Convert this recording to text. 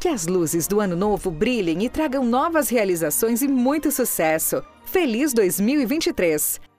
Que as luzes do ano novo brilhem e tragam novas realizações e muito sucesso. Feliz 2023!